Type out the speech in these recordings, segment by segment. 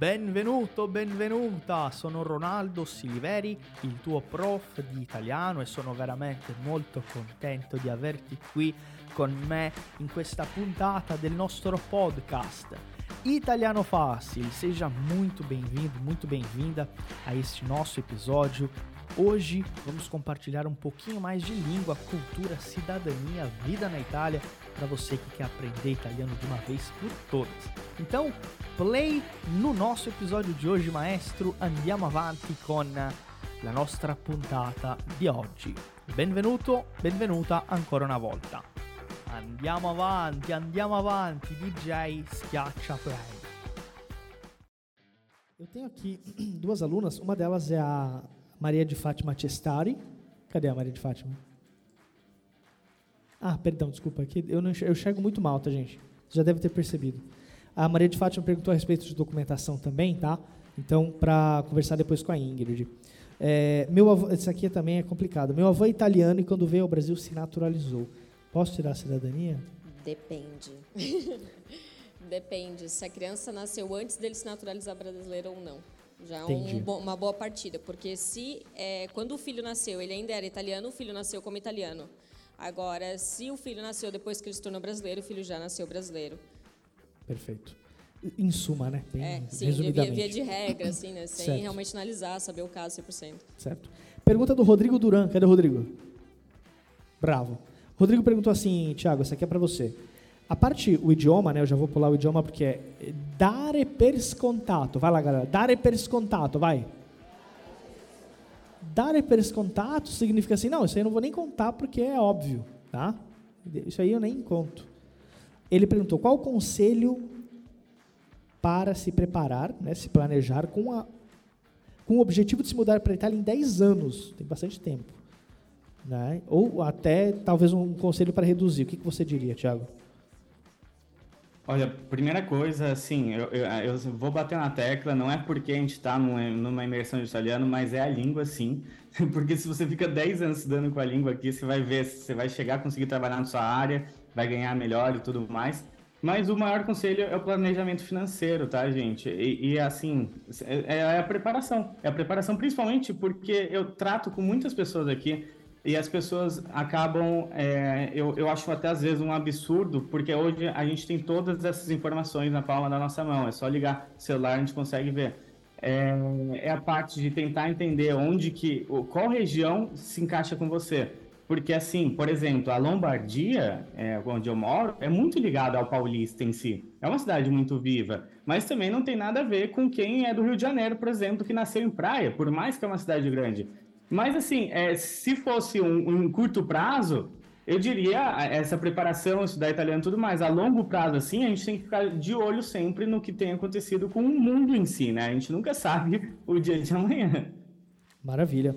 Benvenuto, benvenuta, sono Ronaldo Siliveri, il tuo prof di italiano e sono veramente molto contento di averti qui con me in questa puntata del nostro podcast. Italiano Fácil, seja muito bem-vindo, muito bem-vinda a este nosso episódio. Hoje vamos compartilhar um pouquinho mais de língua, cultura, cidadania, vida na Itália para você que quer aprender italiano de uma vez por todas. Então, play no nosso episódio di oggi, maestro. Andiamo avanti con la nostra puntata di oggi. Benvenuto, benvenuta ancora una volta. Andiamo avanti, andiamo avanti. DJ schiaccia play. Eu tenho aqui duas alunas, uma delas é a Maria de Fátima Cestari. Cadê a Maria de Fátima? Ah, perdão, desculpa, aqui eu, não, eu enxergo muito mal, tá, gente? Você já deve ter percebido. A Maria de Fátima perguntou a respeito de documentação também, tá? Então, para conversar depois com a Ingrid. É, meu avô, isso aqui também é complicado. Meu avô é italiano e quando veio ao Brasil se naturalizou. Posso tirar a cidadania? Depende. Depende. Se a criança nasceu antes dele se naturalizar brasileiro ou não. Já é um, uma boa partida. Porque se é, quando o filho nasceu, ele ainda era italiano, o filho nasceu como italiano. Agora, se o filho nasceu depois que ele se tornou brasileiro, o filho já nasceu brasileiro. Perfeito. Em suma, né? Bem é, sim, via, via de regra, assim, né? Sem certo. realmente analisar, saber o caso 100%. Certo. Pergunta do Rodrigo Duran. Cadê o Rodrigo? Bravo. Rodrigo perguntou assim, Tiago, essa aqui é para você. A parte, o idioma, né? Eu já vou pular o idioma porque é dare per scontato. Vai lá, galera. Dare per scontato, vai. Dare per scontato significa assim, não, isso aí eu não vou nem contar porque é óbvio, tá? Isso aí eu nem conto. Ele perguntou qual o conselho para se preparar, né, se planejar com, a, com o objetivo de se mudar para a Itália em 10 anos. Tem bastante tempo. Né? Ou até talvez um conselho para reduzir. O que, que você diria, Tiago? Olha, primeira coisa, assim, eu, eu, eu, vou bater na tecla, não é porque a gente está numa, imersão de italiano, mas é a língua, sim. Porque se você fica 10 anos estudando com a língua aqui, você vai ver, você vai chegar a conseguir trabalhar na sua área, vai ganhar melhor e tudo mais. Mas o maior conselho é o planejamento financeiro, tá, gente? E, e assim, é, é, a preparação. É a preparação principalmente porque eu trato com muitas pessoas aqui e as pessoas acabam, é, eu, eu acho até às vezes um absurdo, porque hoje a gente tem todas essas informações na palma da nossa mão, é só ligar o celular, a gente consegue ver. É, é, a parte de tentar entender onde que, qual região se encaixa com você. Porque, assim, por exemplo, a Lombardia, é, onde eu moro, é muito ligada ao paulista em si. É uma cidade muito viva, mas também não tem nada a ver com quem é do Rio de Janeiro, por exemplo, que nasceu em praia, por mais que é uma cidade grande. Mas, assim, é, se fosse um, um, curto prazo, eu diria essa preparação, estudar italiano e tudo mais. A longo prazo, assim, a gente tem que ficar de olho sempre no que tem acontecido com o mundo em si, né? A gente nunca sabe o dia de amanhã. Maravilha.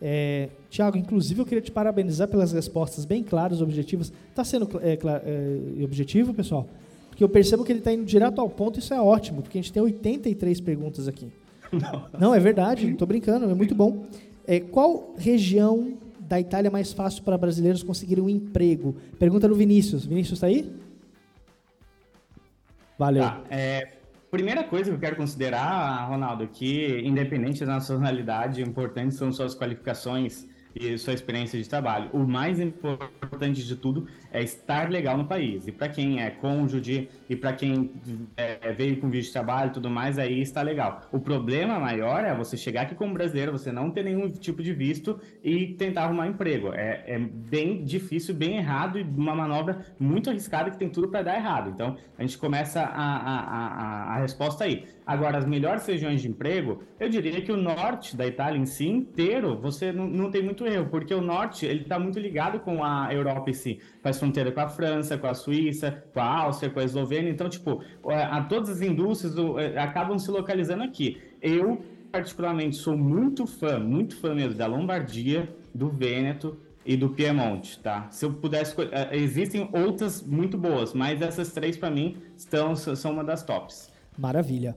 É, Tiago, inclusive eu queria te parabenizar pelas respostas bem claras, objetivas. Está sendo é, é, objetivo, pessoal? Porque eu percebo que ele está indo direto ao ponto, isso é ótimo, porque a gente tem 83 perguntas aqui. Não, Não é verdade, não estou brincando, é muito bom. É, qual região da Itália é mais fácil para brasileiros conseguirem um emprego? Pergunta do Vinícius. Vinícius está aí? Valeu. Tá, é, Primeira coisa que eu quero considerar, Ronaldo, que independente da nacionalidade, importantes são suas qualificações e sua experiência de trabalho. O mais importante de tudo é estar legal no país. E para quem é cônjuge e para quem é, veio com visto de trabalho e tudo mais, aí está legal. O problema maior é você chegar aqui como brasileiro, você não ter nenhum tipo de visto e tentar arrumar emprego. É, é bem difícil, bem errado e uma manobra muito arriscada que tem tudo para dar errado. Então, a gente começa a, a, a, a resposta aí. Agora, as melhores regiões de emprego, eu diria que o norte da Itália em si inteiro, você não, não tem muito erro, porque o norte ele está muito ligado com a Europa em si faz fronteira com a França, com a Suíça, com a Áustria, com a Eslovênia. Então, tipo, é, a, todas as indústrias é, acabam se localizando aqui. Eu, particularmente, sou muito fã, muito fã mesmo da Lombardia, do Vêneto e do Piemonte, tá? Se eu pudesse, é, existem outras muito boas, mas essas três para mim estão são uma das tops. Maravilha.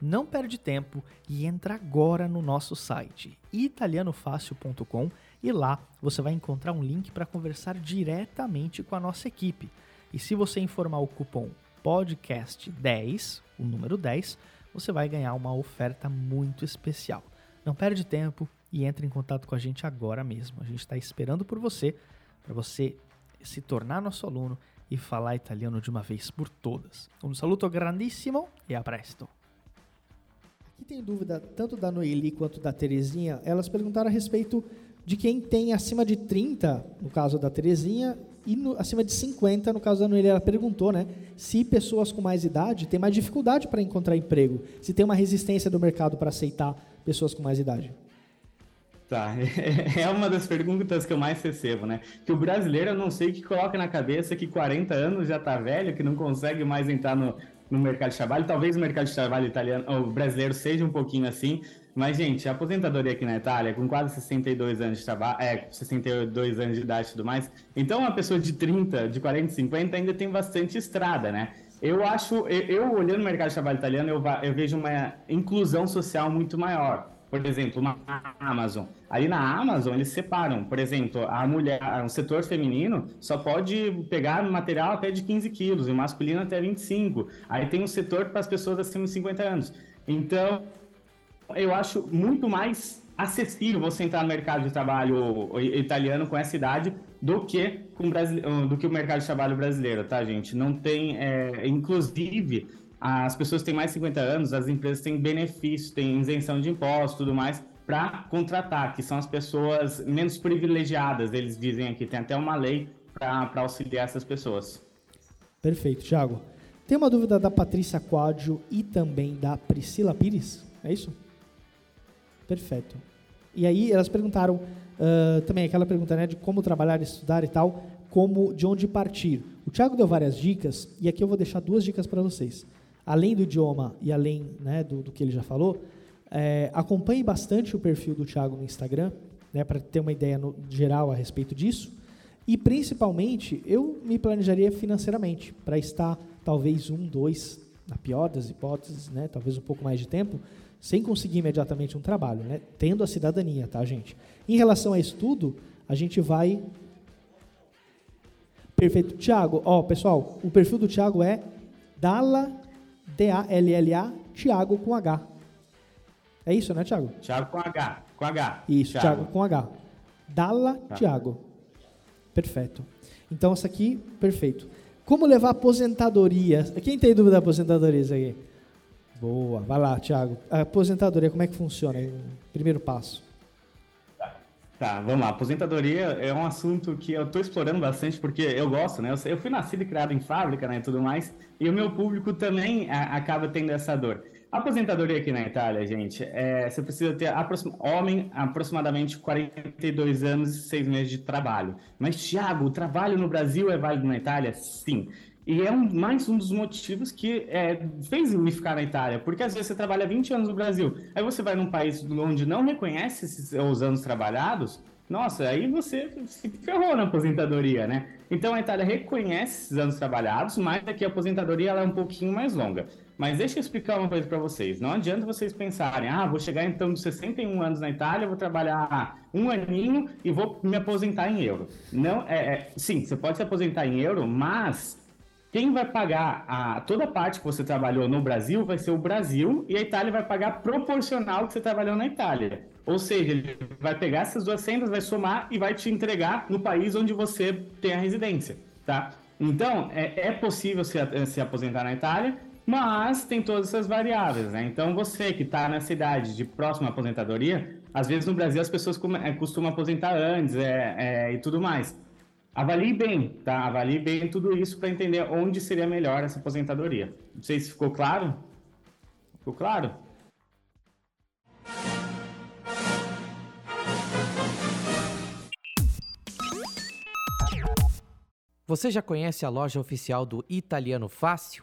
não perde tempo e entra agora no nosso site italianofácil.com e lá você vai encontrar um link para conversar diretamente com a nossa equipe. E se você informar o cupom podcast10, o número 10, você vai ganhar uma oferta muito especial. Não perde tempo e entre em contato com a gente agora mesmo. A gente está esperando por você para você se tornar nosso aluno e falar italiano de uma vez por todas. Um saluto grandissimo e a presto. Aqui tem dúvida tanto da Noeli quanto da Terezinha. Elas perguntaram a respeito de quem tem acima de 30, no caso da Terezinha, e no, acima de 50, no caso da Noeli. Ela perguntou, né, se pessoas com mais idade têm mais dificuldade para encontrar emprego, se tem uma resistência do mercado para aceitar pessoas com mais idade. Tá, é uma das perguntas que eu mais recebo, né? Que o brasileiro, eu não sei que coloca na cabeça que 40 anos já tá velho, que não consegue mais entrar no, no mercado de trabalho. Talvez o mercado de trabalho italiano, ou brasileiro seja um pouquinho assim, mas, gente, a aposentadoria aqui na Itália, com quase 62 anos de trabalho, é, 62 anos de idade e tudo mais, então uma pessoa de 30, de 40, 50 ainda tem bastante estrada, né? Eu acho, eu, eu olhando o mercado de trabalho italiano, eu, eu vejo uma inclusão social muito maior por exemplo, uma Amazon. Ali na Amazon, eles separam, por exemplo, a mulher, o setor feminino só pode pegar material até de 15 quilos, e o masculino até 25. Aí tem um setor para as pessoas acima de 50 anos. Então, eu acho muito mais acessível você entrar no mercado de trabalho italiano com essa idade do que com do que o mercado de trabalho brasileiro, tá, gente? Não tem, é, inclusive, as pessoas têm mais de 50 anos, as empresas têm benefícios, têm isenção de impostos tudo mais para contratar, que são as pessoas menos privilegiadas, eles dizem aqui. Tem até uma lei para auxiliar essas pessoas. Perfeito, Thiago. Tem uma dúvida da Patrícia Quadio e também da Priscila Pires, é isso? Perfeito. E aí elas perguntaram uh, também aquela pergunta né, de como trabalhar, estudar e tal, como de onde partir. O Thiago deu várias dicas e aqui eu vou deixar duas dicas para vocês além do idioma e além né, do, do, que ele já falou, é, acompanhe bastante o perfil do Thiago no Instagram, né, para ter uma ideia no, geral a respeito disso. E, principalmente, eu me planejaria financeiramente, para estar talvez um, dois, na pior das hipóteses, né, talvez um pouco mais de tempo, sem conseguir imediatamente um trabalho, né, tendo a cidadania, tá, gente? Em relação a estudo, a gente vai... Perfeito. Tiago, ó, pessoal, o perfil do Tiago é Dala D-A-L-L-A, Tiago com H. É isso, né, Tiago? Tiago com H. Com H. Isso, Tiago com H. Dalla tá. Tiago. Perfeito. Então, essa aqui, perfeito. Como levar aposentadoria? Quem tem dúvida da aposentadoria aqui? Boa. Vai lá, Tiago. A aposentadoria, como é que funciona? Primeiro passo. Tá, vamos lá. Aposentadoria é um assunto que eu estou explorando bastante porque eu gosto, né? Eu, fui nascido e criado em fábrica, né, e tudo mais, e o meu público também a, acaba tendo essa dor. A aposentadoria aqui na Itália, gente, é, você precisa ter homem aproximadamente 42 anos e 6 meses de trabalho. Mas, Thiago, o trabalho no Brasil é válido na Itália? Sim. E é um, mais um dos motivos que é, fez me ficar na Itália, porque às vezes você trabalha 20 anos no Brasil, aí você vai num país onde não reconhece esses, os anos trabalhados, nossa, aí você se ferrou na aposentadoria, né? Então a Itália reconhece esses anos trabalhados, mas aqui a aposentadoria ela é um pouquinho mais longa. Mas deixa eu explicar uma coisa para vocês. Não adianta vocês pensarem, ah, vou chegar então de 61 anos na Itália, vou trabalhar um aninho e vou me aposentar em euro. Não, é, é sim, você pode se aposentar em euro, mas quem vai pagar a, toda a parte que você trabalhou no Brasil vai ser o Brasil e a Itália vai pagar proporcional ao que você trabalhou na Itália. Ou seja, ele vai pegar essas duas sendas, vai somar e vai te entregar no país onde você tem a residência, tá? Então, é, é possível se, se aposentar na Itália, mas tem todas essas variáveis, né? Então você que está na cidade de próxima aposentadoria, às vezes no Brasil as pessoas é, costumam aposentar antes é, é, e tudo mais. Avalie bem, tá? Avalie bem tudo isso para entender onde seria melhor essa aposentadoria. Não sei se ficou claro. Ficou claro? Você já conhece a loja oficial do Italiano Fácil?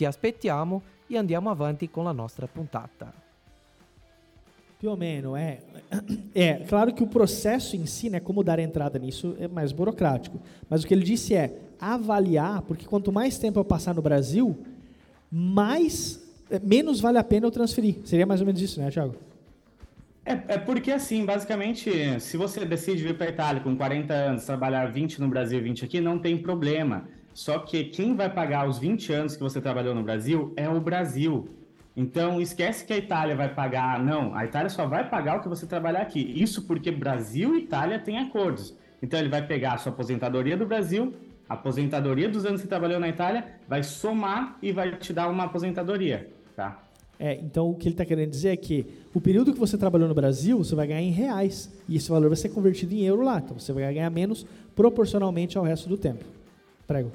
Ti aspettiamo e andiamo avanti com a nossa puntata. Più ou menos, é. É, claro que o processo em si, né, como dar entrada nisso, é mais burocrático. Mas o que ele disse é avaliar, porque quanto mais tempo eu passar no Brasil, mais é, menos vale a pena eu transferir. Seria mais ou menos isso, né, Thiago? É, é porque, assim, basicamente, se você decide vir para a Itália com 40 anos, trabalhar 20 no Brasil e 20 aqui, não tem problema. Só que quem vai pagar os 20 anos que você trabalhou no Brasil é o Brasil. Então, esquece que a Itália vai pagar. Não, a Itália só vai pagar o que você trabalhar aqui. Isso porque Brasil e Itália têm acordos. Então, ele vai pegar a sua aposentadoria do Brasil, a aposentadoria dos anos que você trabalhou na Itália, vai somar e vai te dar uma aposentadoria, tá? É, então o que ele está querendo dizer é que o período que você trabalhou no Brasil, você vai ganhar em reais. E esse valor vai ser convertido em euro lá. Então você vai ganhar menos proporcionalmente ao resto do tempo. Prego.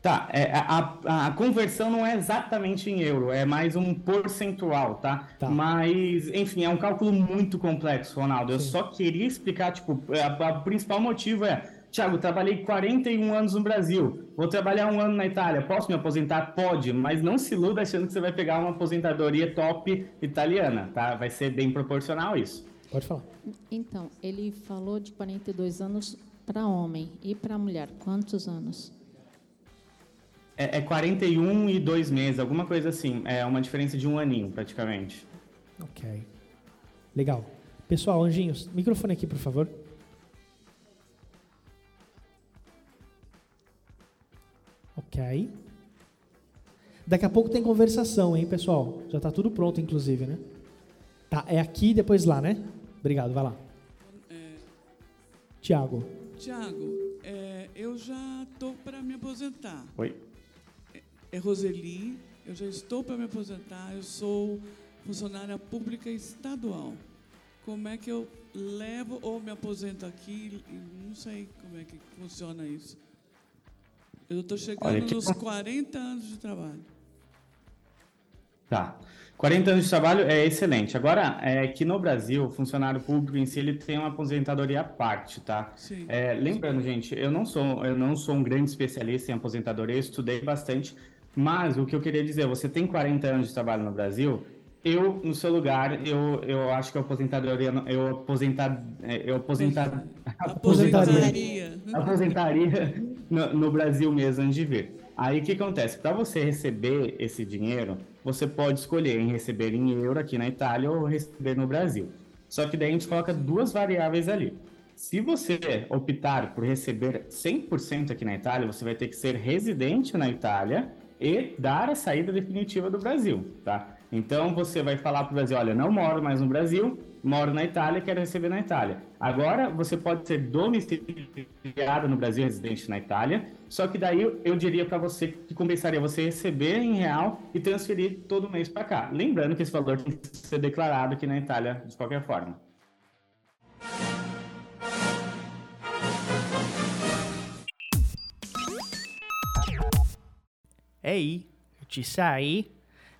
Tá, é, a, a, conversão não é exatamente em euro, é mais um percentual, tá? tá. Mas, enfim, é um cálculo muito complexo, Ronaldo. Sim. Eu só queria explicar, tipo, o principal motivo é Tiago, trabalhei 41 anos no Brasil, vou trabalhar um ano na Itália, posso me aposentar? Pode, mas não se iluda achando que você vai pegar uma aposentadoria top italiana, tá? Vai ser bem proporcional isso. Pode falar. Então, ele falou de 42 anos para homem e para mulher, quantos anos? É, é 41 e dois meses, alguma coisa assim. É uma diferença de um aninho, praticamente. Ok. Legal. Pessoal, anjinhos, microfone aqui, por favor. Ok. Daqui a pouco tem conversação, hein, pessoal? Já está tudo pronto, inclusive, né? Tá, é aqui e depois lá, né? Obrigado, vai lá. É... Tiago. Tiago, é, eu já estou para me aposentar. Oi. É, é Roseli, eu já estou para me aposentar, eu sou funcionária pública estadual. Como é que eu levo ou me aposento aqui? Não sei como é que funciona isso. Eu estou chegando Olha, que... nos 40 anos de trabalho. Tá. 40 anos de trabalho é excelente. Agora, é que no Brasil, o funcionário público em si, ele tem uma aposentadoria à parte, tá? Sim. É, lembrando, gente, eu não sou eu não sou um grande especialista em aposentadoria, eu estudei bastante, mas o que eu queria dizer, você tem 40 anos de trabalho no Brasil, eu, no seu lugar, eu, eu acho que eu aposentadoria, eu aposentar, é, eu aposentar, aposentaria, aposentaria no, no Brasil mesmo antes de vir. Aí o que acontece? Para você receber esse dinheiro, você pode escolher em receber em euro aqui na Itália ou receber no Brasil. Só que daí a gente coloca duas variáveis ali. Se você optar por receber 100% aqui na Itália, você vai ter que ser residente na Itália e dar a saída definitiva do Brasil, tá? Então você vai falar para o Brasil: olha, não moro mais no Brasil, moro na Itália, quero receber na Itália. Agora você pode ser domiciliado no Brasil, residente na Itália, só que daí eu diria para você que compensaria você receber em real e transferir todo mês para cá. Lembrando que esse valor tem que ser declarado aqui na Itália de qualquer forma. Ehi, ci sei?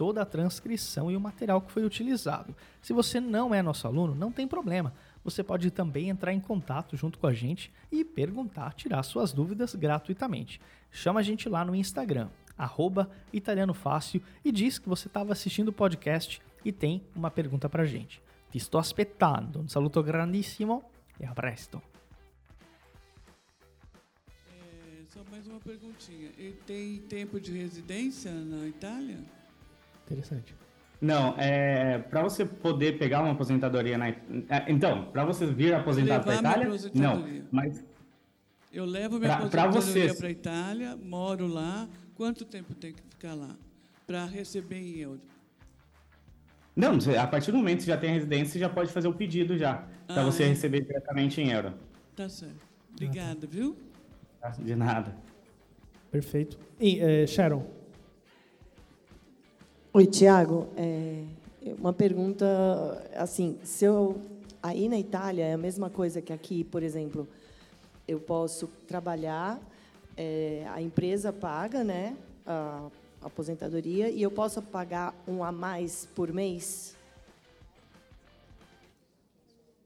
toda a transcrição e o material que foi utilizado. Se você não é nosso aluno, não tem problema. Você pode também entrar em contato junto com a gente e perguntar, tirar suas dúvidas gratuitamente. Chama a gente lá no Instagram, arroba Italiano Fácil, e diz que você estava assistindo o podcast e tem uma pergunta para a gente. Ti sto aspettando. Un saluto grandissimo e a presto. É, só mais uma perguntinha. Ele tem tempo de residência na Itália? Interessante. Não, é, para você poder pegar uma aposentadoria na é, então, para você vir aposentado para a Itália, não, mas eu levo minha pra, aposentadoria para a Itália, moro lá. Quanto tempo tem que ficar lá para receber em euro? Não, a partir do momento que você já tem residência, você já pode fazer o pedido já, para ah, você é? receber diretamente em euro. Tá certo. Obrigada, viu? De nada. Perfeito. E, é, Sharon? Oi, Tiago. É, uma pergunta, assim, se eu... Aí na Itália é a mesma coisa que aqui, por exemplo, eu posso trabalhar, é, a empresa paga, né, a aposentadoria e eu posso pagar um a mais por mês?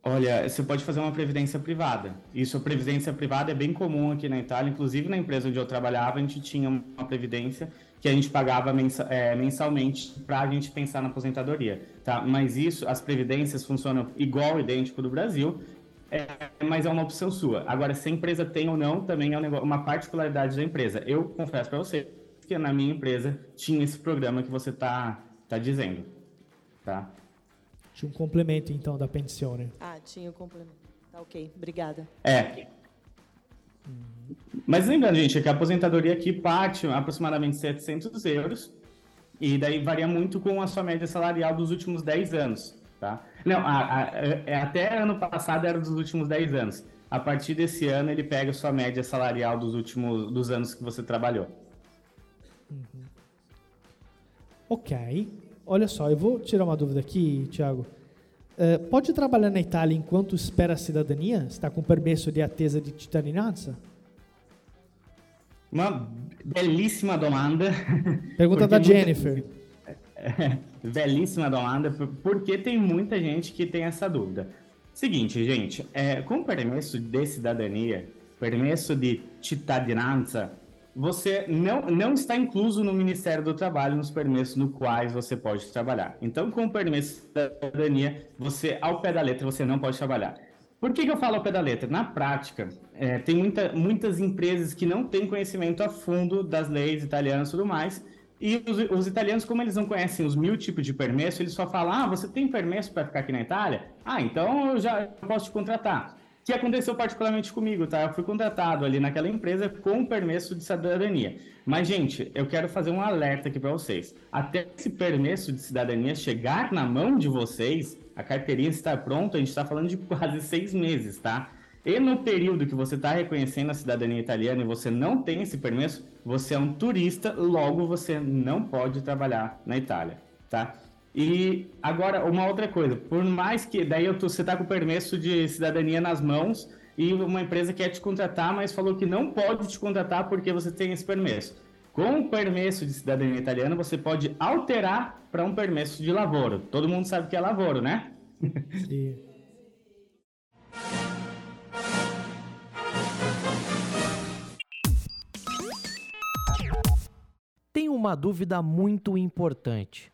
Olha, você pode fazer uma previdência privada. Isso, a previdência privada é bem comum aqui na Itália. Inclusive, na empresa onde eu trabalhava, a gente tinha uma previdência que a gente pagava é, mensalmente para a gente pensar na aposentadoria, tá? Mas isso, as previdências funcionam igual, idêntico do Brasil, é, mas é uma opção sua. Agora, se a empresa tem ou não, também é uma particularidade da empresa. Eu confesso para você, que na minha empresa tinha esse programa que você está tá dizendo. Tá? Tinha um complemento, então, da pensione. Ah, tinha um complemento. Tá ok, obrigada. É. Mas lembrando, gente, que a aposentadoria aqui parte aproximadamente 700 euros e daí varia muito com a sua média salarial dos últimos 10 anos, tá? Não, a, a, a, é, até ano passado era dos últimos 10 anos. A partir desse ano ele pega a sua média salarial dos últimos dos anos que você trabalhou. Uhum. Ok. Olha só, eu vou tirar uma dúvida aqui, Tiago. Uh, pode trabalhar na Itália enquanto espera a cidadania? Está com permesso de attesa di cittadinanza? Uma belíssima domanda. Pergunta da Jennifer. belíssima domanda, porque tem muita gente que tem essa dúvida. Seguinte, gente, é, com permesso de cidadania, permesso de cittadinanza, você não, não está incluso no Ministério do Trabalho nos permissos no quais você pode trabalhar. Então, com o permisso da cidadania, você, ao pé da letra, você não pode trabalhar. Por que, que eu falo ao pé da letra? Na prática, é, tem muita, muitas empresas que não têm conhecimento a fundo das leis italianas e tudo mais, e os, os, italianos, como eles não conhecem os mil tipos de permesso, eles só falam: ah, você tem permesso para ficar aqui na Itália? Ah, então eu já posso te contratar que aconteceu particularmente comigo, tá? Eu fui contratado ali naquela empresa com permesso de cidadania. Mas, gente, eu quero fazer um alerta aqui para vocês. Até esse permesso de cidadania chegar na mão de vocês, a carteirinha estar pronta, a gente está falando de quase seis meses, tá? E no período que você está reconhecendo a cidadania italiana e você não tem esse permesso, você é um turista, logo você não pode trabalhar na Itália, tá? E agora, uma outra coisa, por mais que daí tô, você está com o permesso de cidadania nas mãos e uma empresa quer te contratar, mas falou que não pode te contratar porque você tem esse permesso. Com o permesso de cidadania italiana, você pode alterar para um permesso de lavoro. Todo mundo sabe que é lavoro, né? Sim. Tem uma dúvida muito importante.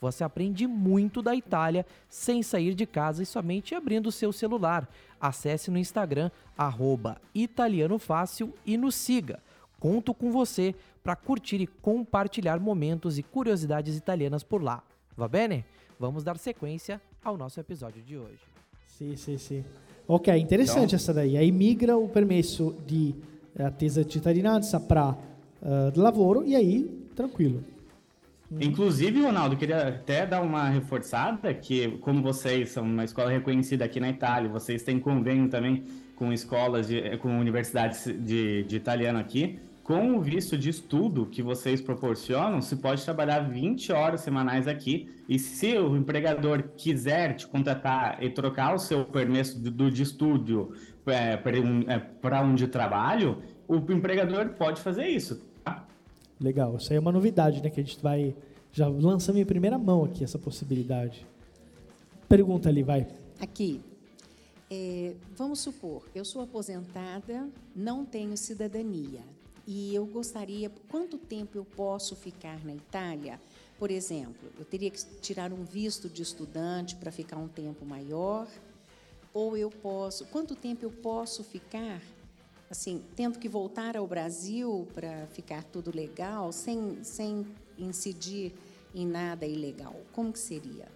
Você aprende muito da Itália sem sair de casa e somente abrindo o seu celular. Acesse no Instagram, arroba italianofácil e nos siga. Conto com você para curtir e compartilhar momentos e curiosidades italianas por lá. Va bene? Vamos dar sequência ao nosso episódio de hoje. Sim, sim, sim. Ok, interessante então, essa daí. Aí migra o permesso de eh, attesa de cittadinanza para uh, lavoro e aí tranquilo. Inclusive, Ronaldo, queria até dar uma reforçada que, como vocês são uma escola reconhecida aqui na Itália, vocês têm convênio também com escolas, de, com universidades de, de italiano aqui, com o visto de estudo que vocês proporcionam, se pode trabalhar 20 horas semanais aqui. E se o empregador quiser te contratar e trocar o seu permesso do, de estudo é, para um, é, um de trabalho, o empregador pode fazer isso. Legal, isso aí é uma novidade, né? Que a gente vai. Já lançamos em primeira mão aqui essa possibilidade. Pergunta ali, vai. Aqui. É, vamos supor, eu sou aposentada, não tenho cidadania. E eu gostaria, quanto tempo eu posso ficar na Itália? Por exemplo, eu teria que tirar um visto de estudante para ficar um tempo maior? Ou eu posso, quanto tempo eu posso ficar assim, tendo que voltar ao Brasil para ficar tudo legal, sem, sem incidir em nada ilegal? Como que seria?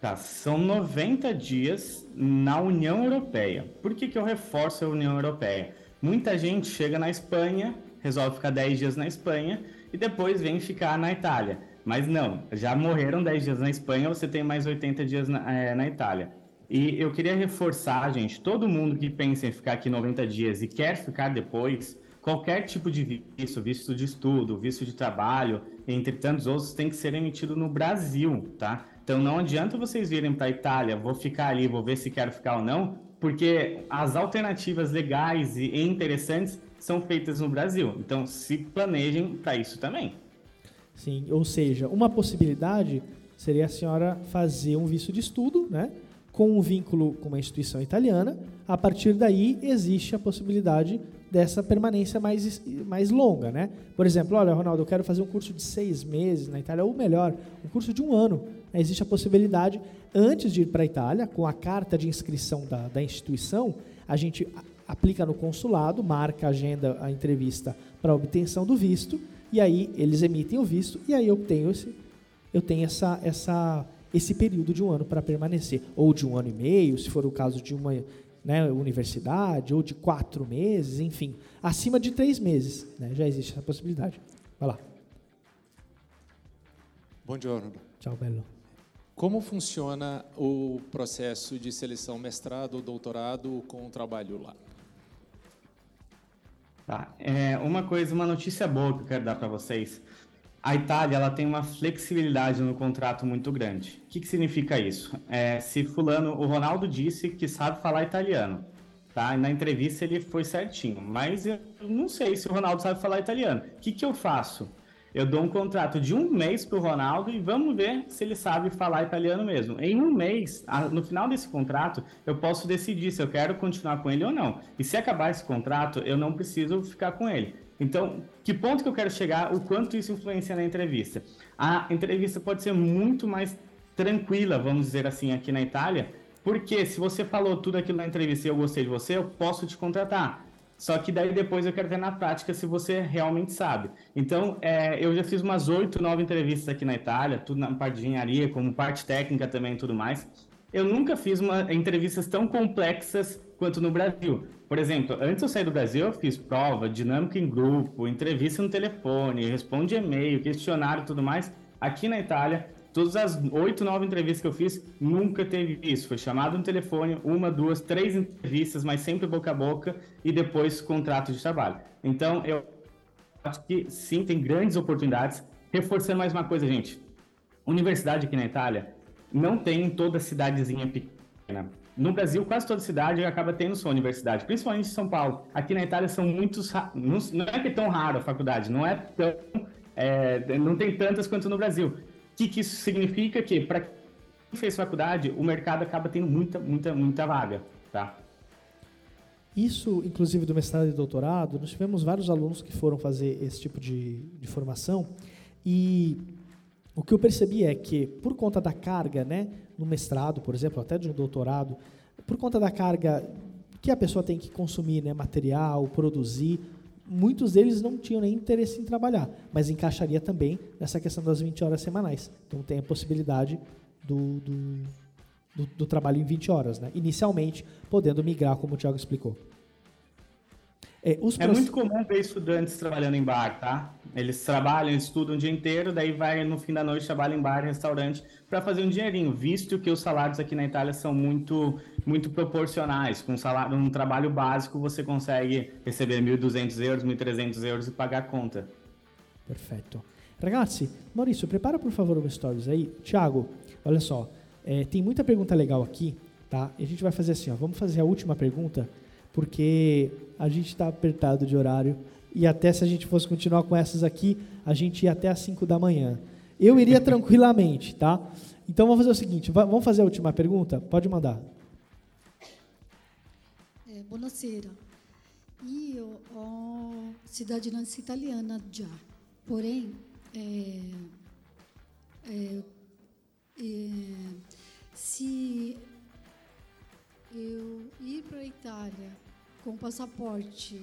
Tá, são 90 dias na União Europeia. Por que, que eu reforço a União Europeia? Muita gente chega na Espanha, resolve ficar 10 dias na Espanha e depois vem ficar na Itália. Mas não, já morreram 10 dias na Espanha, você tem mais 80 dias na, é, na Itália. E eu queria reforçar, gente, todo mundo que pensa em ficar aqui 90 dias e quer ficar depois, qualquer tipo de visto, visto de estudo, visto de trabalho, entre tantos outros, tem que ser emitido no Brasil, tá? Então não adianta vocês virem para a Itália, vou ficar ali, vou ver se quero ficar ou não, porque as alternativas legais e interessantes são feitas no Brasil. Então se planejem para isso também. Sim, ou seja, uma possibilidade seria a senhora fazer um visto de estudo, né? Com um vínculo com uma instituição italiana, a partir daí existe a possibilidade dessa permanência mais, mais longa. Né? Por exemplo, olha, Ronaldo, eu quero fazer um curso de seis meses na Itália, ou melhor, um curso de um ano. Existe a possibilidade, antes de ir para a Itália, com a carta de inscrição da, da instituição, a gente aplica no consulado, marca, agenda a entrevista para obtenção do visto, e aí eles emitem o visto, e aí eu tenho, esse, eu tenho essa, essa esse período de um ano para permanecer, ou de um ano e meio, se for o caso de uma né, universidade, ou de quatro meses, enfim, acima de três meses, né, já existe essa possibilidade. Vai lá. Bom dia. Tchau, Belo. Como funciona o processo de seleção mestrado ou doutorado com o trabalho lá? Tá. É, uma coisa, uma notícia boa que eu quero dar para vocês a Itália ela tem uma flexibilidade no contrato muito grande. O que, que significa isso? É, se fulano, o Ronaldo disse que sabe falar italiano, tá? Na entrevista ele foi certinho, mas eu não sei se o Ronaldo sabe falar italiano. O que, que eu faço? Eu dou um contrato de um mês para o Ronaldo e vamos ver se ele sabe falar italiano mesmo. Em um mês, no final desse contrato, eu posso decidir se eu quero continuar com ele ou não. E se acabar esse contrato, eu não preciso ficar com ele. Então, que ponto que eu quero chegar, o quanto isso influencia na entrevista? A entrevista pode ser muito mais tranquila, vamos dizer assim, aqui na Itália, porque se você falou tudo aquilo na entrevista e eu gostei de você, eu posso te contratar. Só que daí depois eu quero ver na prática se você realmente sabe. Então, é, eu já fiz umas oito, nove entrevistas aqui na Itália, tudo na parte de engenharia, como parte técnica também e tudo mais. Eu nunca fiz uma, entrevistas tão complexas quanto no Brasil. Por exemplo, antes de eu sair do Brasil, eu fiz prova, dinâmica em grupo, entrevista no telefone, responde e-mail, questionário e tudo mais. Aqui na Itália, todas as oito, nove entrevistas que eu fiz, nunca teve isso. Foi chamado no telefone, uma, duas, três entrevistas, mas sempre boca a boca e depois contrato de trabalho. Então, eu acho que sim, tem grandes oportunidades. Reforçando mais uma coisa, gente. Universidade aqui na Itália não tem em toda cidadezinha pequena. No Brasil, quase toda cidade acaba tendo sua universidade, principalmente em São Paulo. Aqui na Itália são muitos. Não é que é tão raro a faculdade, não é tão. É, não tem tantas quanto no Brasil. O que, que isso significa? Que para quem fez faculdade, o mercado acaba tendo muita, muita, muita vaga. Tá? Isso, inclusive, do mestrado e doutorado, nós tivemos vários alunos que foram fazer esse tipo de, de formação e o que eu percebi é que, por conta da carga, né, no mestrado, por exemplo, até de um doutorado, por conta da carga que a pessoa tem que consumir, né, material, produzir, muitos deles não tinham nem interesse em trabalhar, mas encaixaria também nessa questão das 20 horas semanais. Então tem a possibilidade do, do, do, do trabalho em 20 horas, né? inicialmente podendo migrar, como o Thiago explicou. É, é muito comum ver estudantes trabalhando em bar, tá? Eles trabalham, estudam o dia inteiro, daí vai no fim da noite trabalham em bar, restaurante, para fazer um dinheirinho, visto que os salários aqui na Itália são muito, muito proporcionais. Com um, salário, um trabalho básico, você consegue receber 1.200 euros, 1.300 euros e pagar a conta. Perfeito. Ragazzi, Maurício, prepara por favor o stories aí. Thiago, olha só, é, tem muita pergunta legal aqui, tá? E a gente vai fazer assim, ó, vamos fazer a última pergunta porque a gente está apertado de horário e até se a gente fosse continuar com essas aqui, a gente ia até às 5 da manhã. Eu iria tranquilamente, tá? Então vamos fazer o seguinte, vamos fazer a última pergunta? Pode mandar. É, buonasera. Io ho cittadinanza italiana già, porém é, é, é, se eu ir para a Itália com passaporte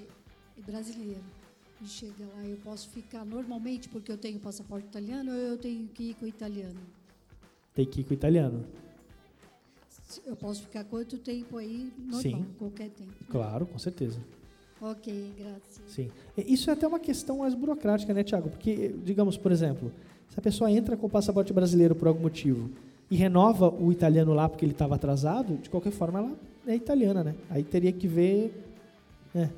brasileiro e chega lá, eu posso ficar normalmente porque eu tenho passaporte italiano ou eu tenho que ir com o italiano? Tem que ir com o italiano. Eu posso ficar quanto tempo aí? Normal, Sim. qualquer tempo. Claro, com certeza. Ok, graças. Sim. Isso é até uma questão mais burocrática, né, Tiago? Porque, digamos, por exemplo, se a pessoa entra com o passaporte brasileiro por algum motivo e renova o italiano lá porque ele estava atrasado, de qualquer forma ela é italiana, né? Aí teria que ver é.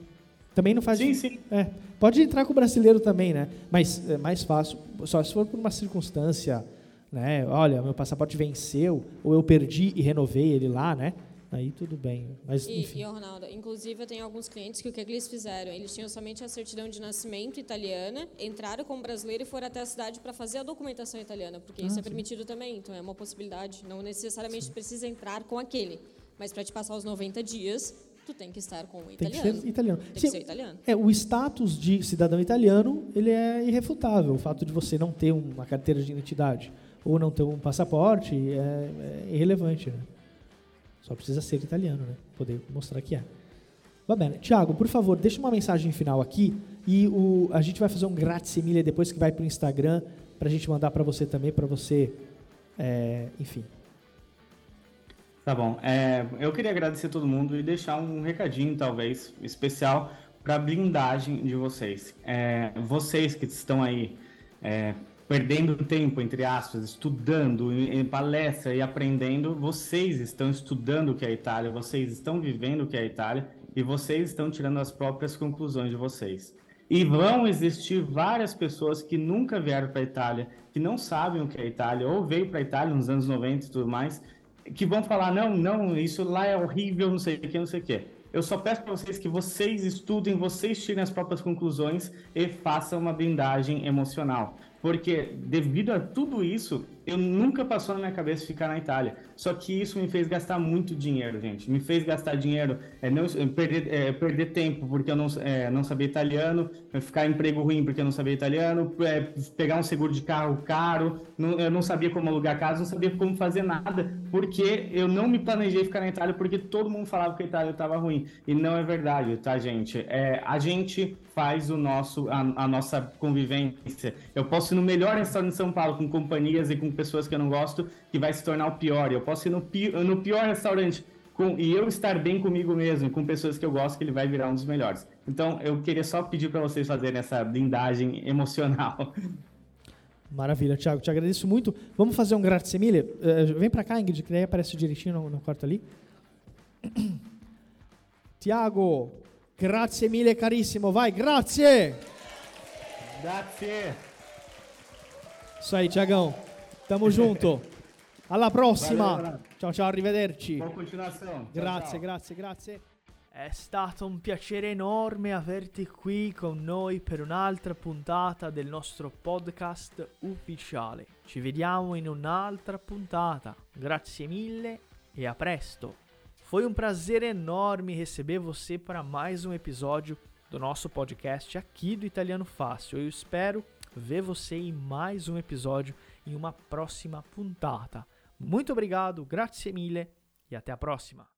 Também não faz. Sim, sim. É. Pode entrar com o brasileiro também, né? Mas é mais fácil. Só se for por uma circunstância, né? Olha, meu passaporte venceu, ou eu perdi e renovei ele lá, né? Aí tudo bem. Mas, e, e, Ronaldo, inclusive eu tenho alguns clientes que o que eles fizeram? Eles tinham somente a certidão de nascimento italiana, entraram como brasileiro e foram até a cidade para fazer a documentação italiana, porque ah, isso é permitido também, então é uma possibilidade. Não necessariamente sim. precisa entrar com aquele, mas para te passar os 90 dias, tu tem que estar com o italiano. Tem que ser italiano. Tem que ser italiano. É, o status de cidadão italiano, ele é irrefutável. O fato de você não ter uma carteira de identidade ou não ter um passaporte é, é irrelevante, né? Só precisa ser italiano, né? Poder mostrar que é. Va bene. Tiago, por favor, deixa uma mensagem final aqui e o, a gente vai fazer um grazie mille depois que vai para o Instagram para a gente mandar para você também, para você, é, enfim, Tá bom. É, eu queria agradecer a todo mundo e deixar um recadinho, talvez, especial para a blindagem de vocês. É, vocês que estão aí é, perdendo tempo, entre aspas, estudando em palestra e aprendendo, vocês estão estudando o que é a Itália, vocês estão vivendo o que é a Itália e vocês estão tirando as próprias conclusões de vocês. E vão existir várias pessoas que nunca vieram para a Itália, que não sabem o que é a Itália, ou veio para a Itália nos anos 90 e tudo mais, que vão falar, não, não, isso lá é horrível, não sei o que, não sei o que. Eu só peço para vocês que vocês estudem, vocês tirem as próprias conclusões e façam uma blindagem emocional. Porque devido a tudo isso, eu nunca passou na minha cabeça ficar na Itália. Só que isso me fez gastar muito dinheiro, gente. Me fez gastar dinheiro, é, não, perder, é, perder tempo porque eu não, é, não sabia italiano, ficar emprego ruim porque eu não sabia italiano, é, pegar um seguro de carro caro, não, eu não sabia como alugar casa, não sabia como fazer nada, porque eu não me planejei ficar na Itália porque todo mundo falava que a Itália estava ruim. E não é verdade, tá, gente? É, a gente faz o nosso, a, a nossa convivência. Eu posso ir no melhor restaurante de São Paulo com companhias e com pessoas que eu não gosto, que vai se tornar o pior. Eu posso ir no, pi no pior restaurante com, e eu estar bem comigo mesmo, com pessoas que eu gosto, que ele vai virar um dos melhores. Então, eu queria só pedir para vocês fazerem essa blindagem emocional. Maravilha, Thiago, te agradeço muito. Vamos fazer um grazie mille. Uh, vem para cá, Ingrid, que daí aparece direitinho no, no quarto ali. Tiago, grazie mille carissimo, vai, grazie! Grazie! Isso aí, Tiagão. Tamo junto. Alla prossima. Ciao, ciao, arrivederci. Continuazione. Grazie, ciao. grazie, grazie. È stato un piacere enorme averti qui con noi per un'altra puntata del nostro podcast ufficiale. Ci vediamo in un'altra puntata. Grazie mille e a presto. Foi um prazer enorme receber você para mais um episódio do nosso podcast aqui do Italiano Fácil. Eu espero ver você em mais um episódio em uma próxima puntata. Muito obrigado, grazie mille e até a próxima.